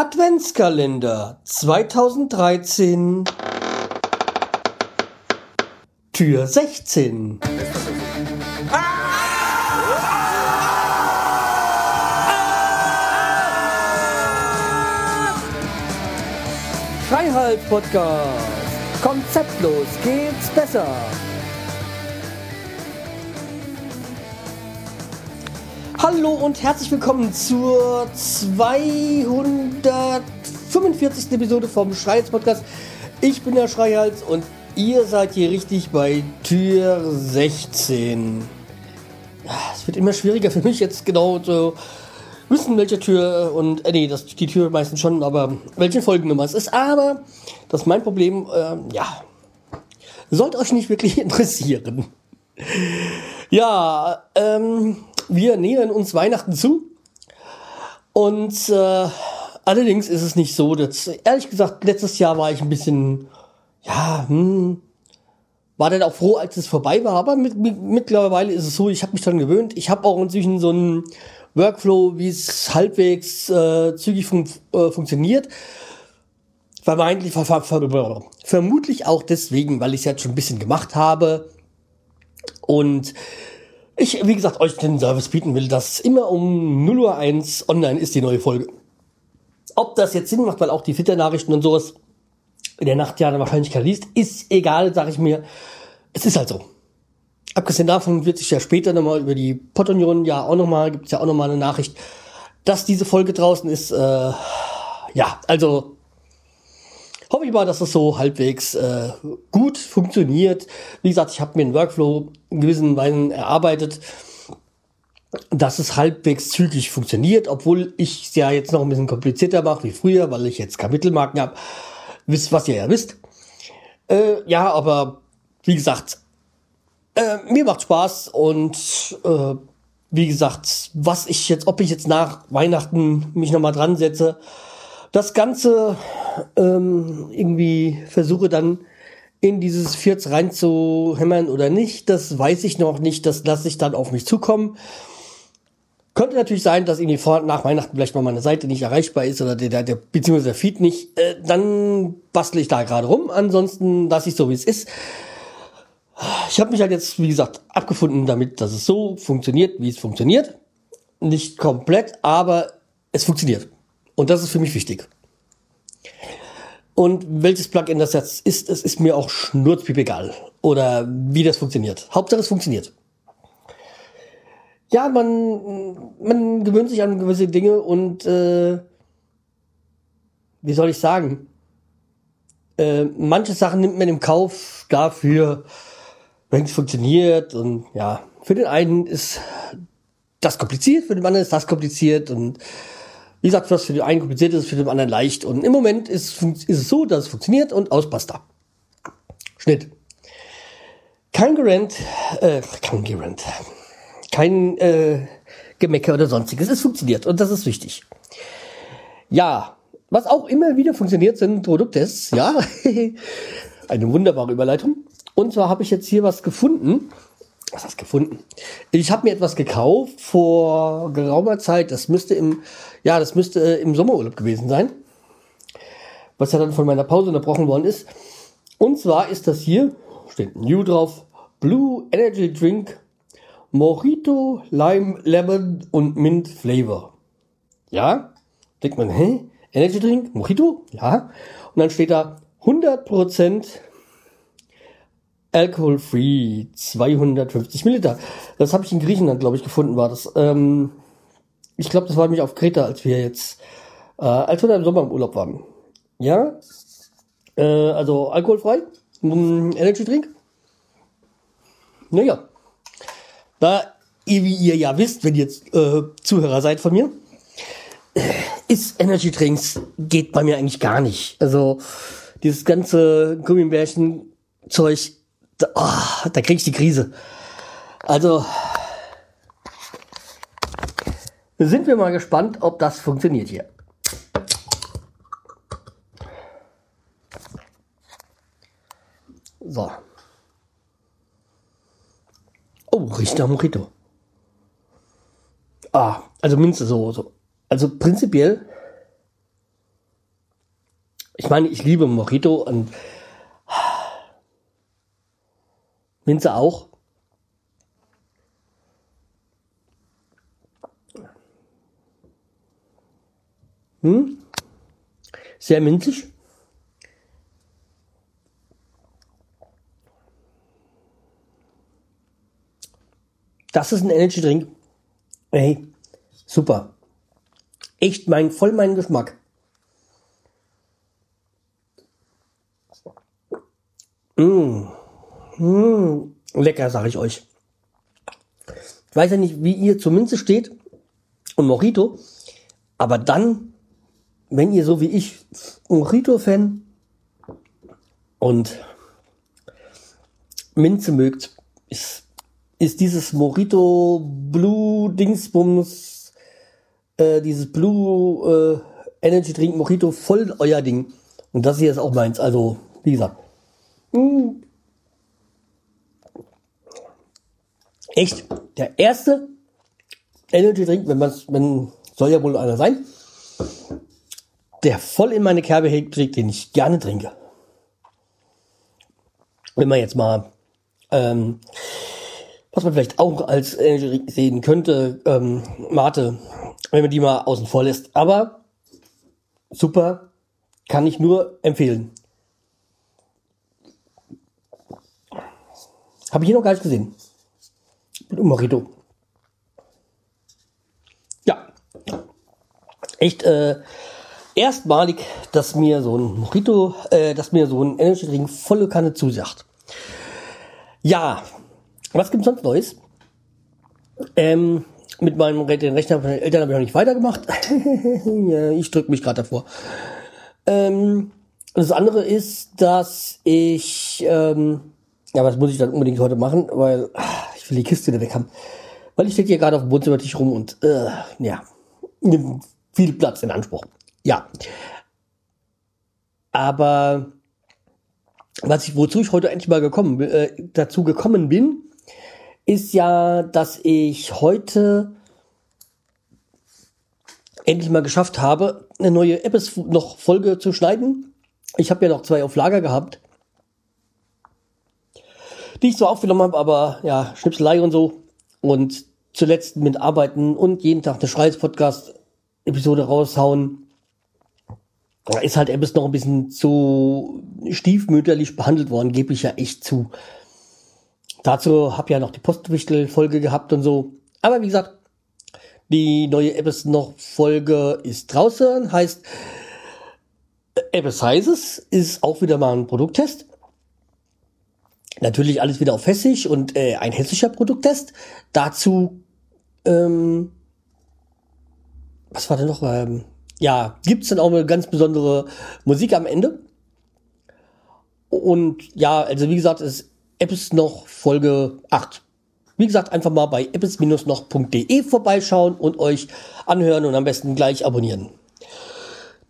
Adventskalender 2013 Tür 16 Freiheit Podcast Konzeptlos geht's besser Hallo und herzlich willkommen zur 245. Episode vom Schreihals Podcast. Ich bin der Schreihals und ihr seid hier richtig bei Tür 16. Es wird immer schwieriger für mich jetzt genau zu wissen, welche Tür und äh, nee, das die Tür meistens schon, aber welche Folgennummer es ist. Aber das ist mein Problem. Äh, ja, sollte euch nicht wirklich interessieren. Ja, ähm, wir nähern uns Weihnachten zu. Und äh, allerdings ist es nicht so, dass, ehrlich gesagt, letztes Jahr war ich ein bisschen, ja, hm, war dann auch froh, als es vorbei war. Aber mit, mit, mittlerweile ist es so, ich habe mich daran gewöhnt. Ich habe auch inzwischen so einen Workflow, wie es halbwegs äh, zügig fun äh, funktioniert. Vermeintlich, ver ver vermutlich auch deswegen, weil ich es jetzt schon ein bisschen gemacht habe. Und ich, wie gesagt, euch den Service bieten will, dass immer um 0 Uhr 1 online ist die neue Folge. Ob das jetzt Sinn macht, weil auch die Twitter-Nachrichten und sowas in der Nacht ja wahrscheinlich keiner liest, ist egal, sage ich mir. Es ist halt so. Abgesehen davon wird sich ja später nochmal über die Pottunion ja auch nochmal, gibt es ja auch nochmal eine Nachricht, dass diese Folge draußen ist. Äh, ja, also hoffe ich mal, dass das so halbwegs äh, gut funktioniert. Wie gesagt, ich habe mir einen Workflow in gewissen Weisen erarbeitet, dass es halbwegs zügig funktioniert, obwohl ich es ja jetzt noch ein bisschen komplizierter mache wie früher, weil ich jetzt Kapitelmarken habe. Wisst, was ihr ja wisst. Äh, ja, aber wie gesagt, äh, mir macht Spaß und äh, wie gesagt, was ich jetzt, ob ich jetzt nach Weihnachten mich nochmal dran setze, das Ganze ähm, irgendwie versuche dann in dieses Vierz reinzuhämmern oder nicht, das weiß ich noch nicht. Das lasse ich dann auf mich zukommen. Könnte natürlich sein, dass irgendwie vor, nach Weihnachten vielleicht mal meine Seite nicht erreichbar ist oder der, der, der beziehungsweise der Feed nicht. Äh, dann bastle ich da gerade rum. Ansonsten lasse ich so, wie es ist. Ich habe mich halt jetzt, wie gesagt, abgefunden damit, dass es so funktioniert, wie es funktioniert. Nicht komplett, aber es funktioniert. Und das ist für mich wichtig. Und welches Plugin das jetzt ist, es ist mir auch schnurzpiep egal. Oder wie das funktioniert. Hauptsache es funktioniert. Ja, man, man gewöhnt sich an gewisse Dinge und äh, wie soll ich sagen? Äh, manche Sachen nimmt man im Kauf dafür, wenn es funktioniert. Und ja, für den einen ist das kompliziert, für den anderen ist das kompliziert und wie gesagt, was für den einen kompliziert ist, für den anderen leicht. Und im Moment ist, ist es so, dass es funktioniert und aus basta. Schnitt. Kein Gerent, äh, kein Gerent, kein äh, Gemecker oder sonstiges. Es funktioniert und das ist wichtig. Ja, was auch immer wieder funktioniert, sind Produkttests. Ja, eine wunderbare Überleitung. Und zwar habe ich jetzt hier was gefunden was hast gefunden? Ich habe mir etwas gekauft vor geraumer Zeit. Das müsste im, ja, das müsste äh, im Sommerurlaub gewesen sein. Was ja dann von meiner Pause unterbrochen worden ist. Und zwar ist das hier, steht New drauf, Blue Energy Drink, Mojito, Lime, Lemon und Mint Flavor. Ja? Denkt man, hä? Energy Drink? Mojito? Ja. Und dann steht da 100% Alcohol-free 250 Milliliter. Das habe ich in Griechenland, glaube ich, gefunden, war das. Ähm, ich glaube, das war nämlich auf Kreta, als wir jetzt, äh, als wir da im Sommer im Urlaub waren. Ja, äh, also alkoholfrei, ähm, Energy Drink. Naja, da, wie ihr ja wisst, wenn ihr jetzt äh, Zuhörer seid von mir, ist Energy Drinks geht bei mir eigentlich gar nicht. Also dieses ganze Gummibärchen Zeug da, oh, da krieg ich die Krise. Also sind wir mal gespannt, ob das funktioniert hier. So. Oh, riecht nach Mojito. Ah, also Minze so, so. Also prinzipiell Ich meine, ich liebe Mojito und Minze auch. Hm? Sehr minzig. Das ist ein Energy Drink. Hey, super. Echt mein, voll mein Geschmack. Mmh. Mmh. Lecker, sag ich euch. Ich weiß ja nicht, wie ihr zur Minze steht und Mojito, aber dann, wenn ihr so wie ich Mojito-Fan und Minze mögt, ist ist dieses Morito Blue Dingsbums, äh, dieses Blue äh, Energy Drink Mojito voll euer Ding. Und das hier ist auch meins. Also, wie gesagt. Mh. Echt, der erste Energy Drink, wenn man wenn soll ja wohl einer sein, der voll in meine Kerbe trägt, den ich gerne trinke. Wenn man jetzt mal ähm, was man vielleicht auch als Energy sehen könnte, ähm, Mate, wenn man die mal außen vor lässt. Aber super, kann ich nur empfehlen. Habe ich hier noch gar nicht gesehen. Morito. Ja. Echt äh, erstmalig, dass mir so ein Mojito, äh, dass mir so ein Energy Drink volle Kanne zusagt. Ja, was gibt's sonst Neues? Ähm, mit meinem Rechner von den Eltern habe ich noch nicht weitergemacht. ich drücke mich gerade davor. Ähm, das andere ist, dass ich, ähm, ja, was muss ich dann unbedingt heute machen, weil ach, will die Kiste wieder weg haben. Weil ich stehe hier gerade auf dem Wohnzimmertisch rum und äh, ja, nimmt viel Platz in Anspruch. Ja. Aber was ich, wozu ich heute endlich mal gekommen, äh, dazu gekommen bin, ist ja, dass ich heute endlich mal geschafft habe, eine neue App noch Folge zu schneiden. Ich habe ja noch zwei auf Lager gehabt, die ich so aufgenommen habe, aber ja, Schnipselei und so. Und zuletzt mit Arbeiten und jeden Tag eine Schreiz-Podcast-Episode raushauen. Da ist halt Abyss noch ein bisschen zu stiefmütterlich behandelt worden, gebe ich ja echt zu. Dazu habe ja noch die Postwichtel-Folge gehabt und so. Aber wie gesagt, die neue Abyss noch Folge ist draußen, heißt Abyss Sizes ist auch wieder mal ein Produkttest. Natürlich alles wieder auf Hessisch und äh, ein hessischer Produkttest. Dazu, ähm, was war denn noch? Ähm, ja, gibt's dann auch eine ganz besondere Musik am Ende. Und ja, also wie gesagt, es Apps noch Folge 8. Wie gesagt, einfach mal bei apps-noch.de vorbeischauen und euch anhören und am besten gleich abonnieren.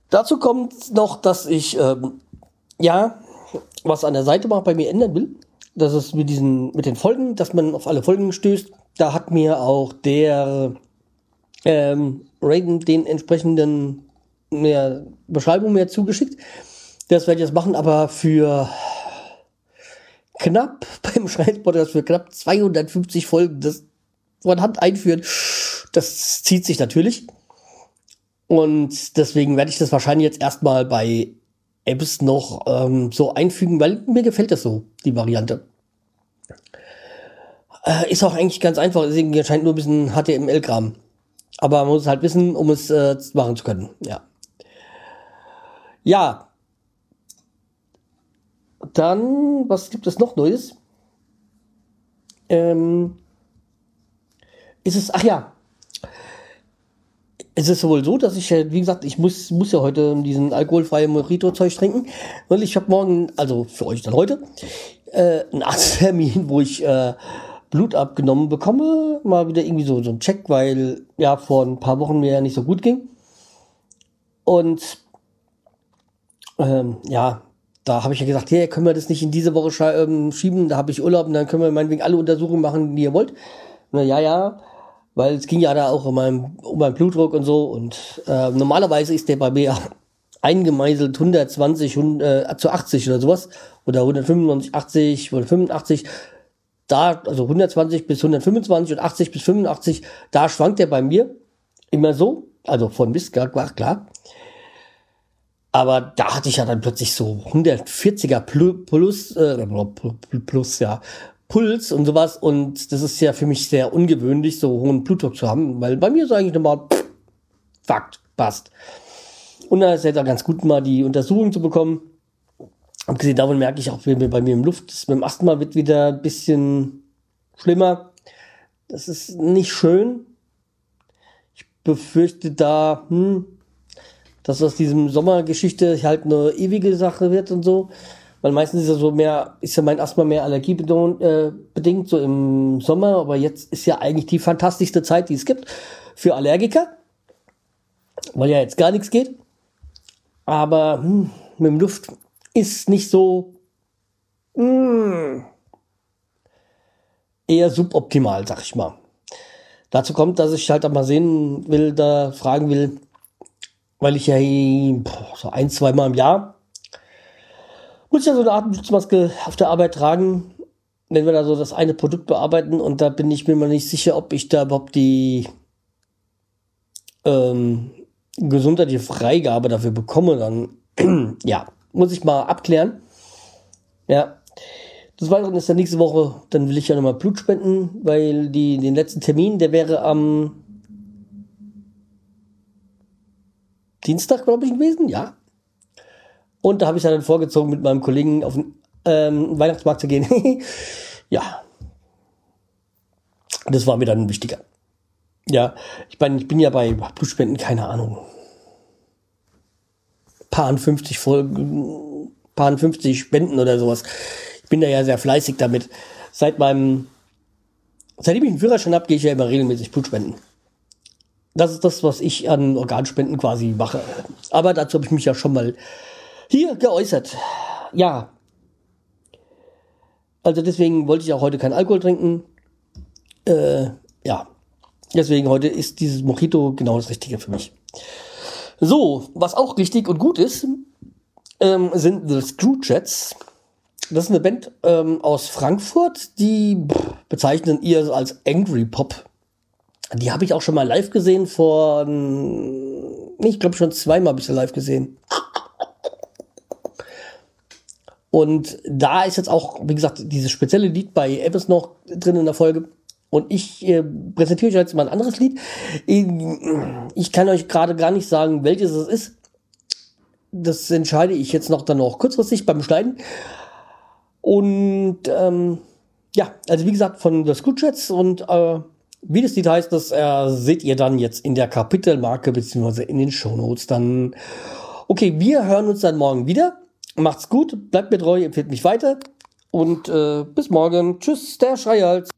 Dazu kommt noch, dass ich ähm, ja was an der Seite mal bei mir ändern will. Das ist mit diesen mit den Folgen, dass man auf alle Folgen stößt. Da hat mir auch der ähm, Raiden den entsprechenden mehr Beschreibung mehr zugeschickt. Das werde ich jetzt machen, aber für knapp beim Schreibpodcast für knapp 250 Folgen das von Hand einführen. Das zieht sich natürlich. Und deswegen werde ich das wahrscheinlich jetzt erstmal bei Apps noch ähm, so einfügen, weil mir gefällt das so, die Variante. Äh, ist auch eigentlich ganz einfach, deswegen erscheint nur ein bisschen HTML-Kram. Aber man muss es halt wissen, um es äh, machen zu können. Ja. Ja, dann, was gibt es noch Neues? Ähm, ist es, ach ja, es ist wohl so, dass ich, wie gesagt, ich muss, muss ja heute diesen alkoholfreien Mojito-Zeug trinken. Und ich habe morgen, also für euch dann heute, äh, einen Arzttermin, wo ich äh, Blut abgenommen bekomme. Mal wieder irgendwie so, so ein Check, weil ja vor ein paar Wochen mir ja nicht so gut ging. Und ähm, ja, da habe ich ja gesagt, hey, können wir das nicht in diese Woche ähm, schieben? Da habe ich Urlaub und dann können wir meinetwegen alle Untersuchungen machen, die ihr wollt. Na ja, ja, weil es ging ja da auch um meinen, um meinen Blutdruck und so. Und äh, normalerweise ist der bei mir eingemeißelt 120 äh, zu 80 oder sowas oder 195, 80 oder 85. Da, also 120 bis 125 und 80 bis 85, da schwankt er bei mir immer so, also von bis, klar, klar. Aber da hatte ich ja dann plötzlich so 140er plus, äh, plus, ja, Puls und sowas. Und das ist ja für mich sehr ungewöhnlich, so hohen Blutdruck zu haben, weil bei mir ist eigentlich normal, pff, Fakt, passt. Und da ist ja ganz gut, mal die Untersuchung zu bekommen. Abgesehen davon merke ich auch bei mir im Luft, das mit dem Asthma wird wieder ein bisschen schlimmer. Das ist nicht schön. Ich befürchte da, hm, dass aus diesem Sommergeschichte halt eine ewige Sache wird und so. Weil meistens ist ja so mehr, ist ja mein Asthma mehr allergiebedingt, äh, so im Sommer, aber jetzt ist ja eigentlich die fantastischste Zeit, die es gibt für Allergiker. Weil ja jetzt gar nichts geht. Aber hm, mit dem Luft ist nicht so hm, eher suboptimal, sag ich mal. Dazu kommt, dass ich halt auch mal sehen will, da fragen will, weil ich ja so ein, zwei Mal im Jahr muss ja so eine Atemschutzmaske auf der Arbeit tragen, wenn wir da so das eine Produkt bearbeiten und da bin ich mir mal nicht sicher, ob ich da überhaupt die ähm, gesundheitliche Freigabe dafür bekomme, dann ja, muss ich mal abklären. Ja. Des Weiteren ist ja nächste Woche, dann will ich ja nochmal Blut spenden, weil die, den letzten Termin, der wäre am Dienstag, glaube ich, gewesen, ja. Und da habe ich dann vorgezogen, mit meinem Kollegen auf den ähm, Weihnachtsmarkt zu gehen. ja. Das war mir dann wichtiger. Ja, ich meine, ich bin ja bei Blutspenden, keine Ahnung, paar 50 Folgen, paar 50 Spenden oder sowas. Ich bin da ja sehr fleißig damit. Seit meinem, seitdem ich einen Führerschein habe, gehe ich ja immer regelmäßig Blutspenden. Das ist das, was ich an Organspenden quasi mache. Aber dazu habe ich mich ja schon mal hier geäußert. Ja. Also deswegen wollte ich auch heute keinen Alkohol trinken. Äh, ja. Deswegen heute ist dieses Mojito genau das Richtige für mich. So, was auch richtig und gut ist, ähm, sind The Screwjets. Das ist eine Band ähm, aus Frankfurt, die bezeichnen ihr als Angry Pop. Die habe ich auch schon mal live gesehen vor, ich glaube schon zweimal sie live gesehen. Und da ist jetzt auch, wie gesagt, dieses spezielle Lied bei Evans noch drin in der Folge. Und ich äh, präsentiere euch jetzt mal ein anderes Lied. Ich kann euch gerade gar nicht sagen, welches es ist. Das entscheide ich jetzt noch dann noch kurzfristig beim Schneiden. Und ähm, ja, also wie gesagt, von The Screwjets und äh, wie das Lied heißt, das äh, seht ihr dann jetzt in der Kapitelmarke beziehungsweise in den Shownotes dann. Okay, wir hören uns dann morgen wieder. Macht's gut, bleibt mir treu, empfehlt mich weiter und äh, bis morgen. Tschüss, der Schreihals.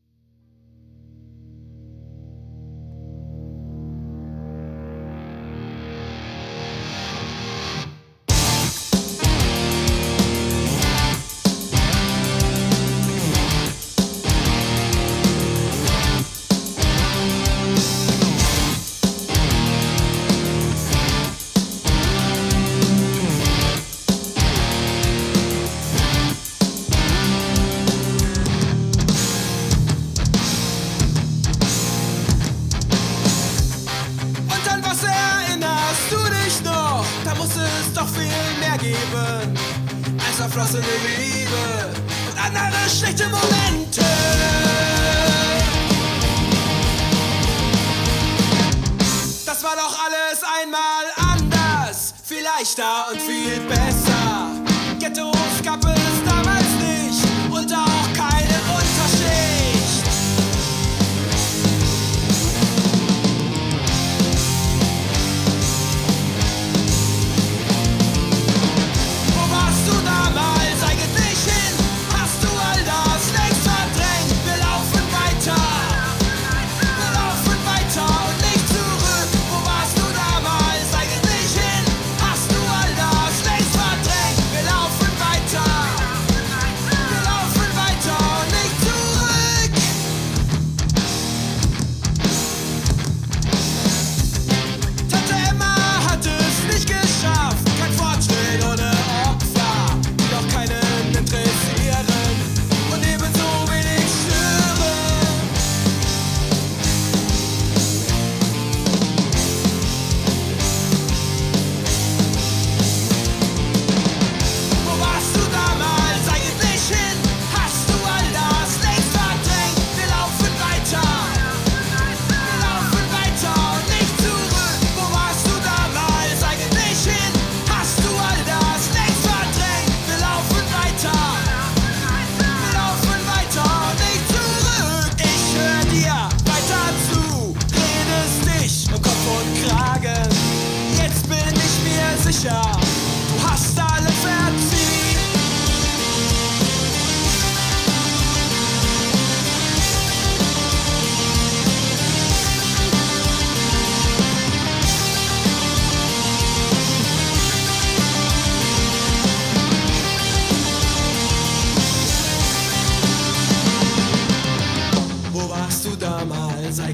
noch viel mehr geben als verflossene Liebe und andere schlechte Momente. Das war doch alles einmal anders, viel leichter und viel besser.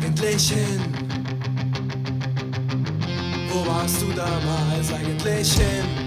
Eigentlich hin? Wo warst du damals eigentlich hin?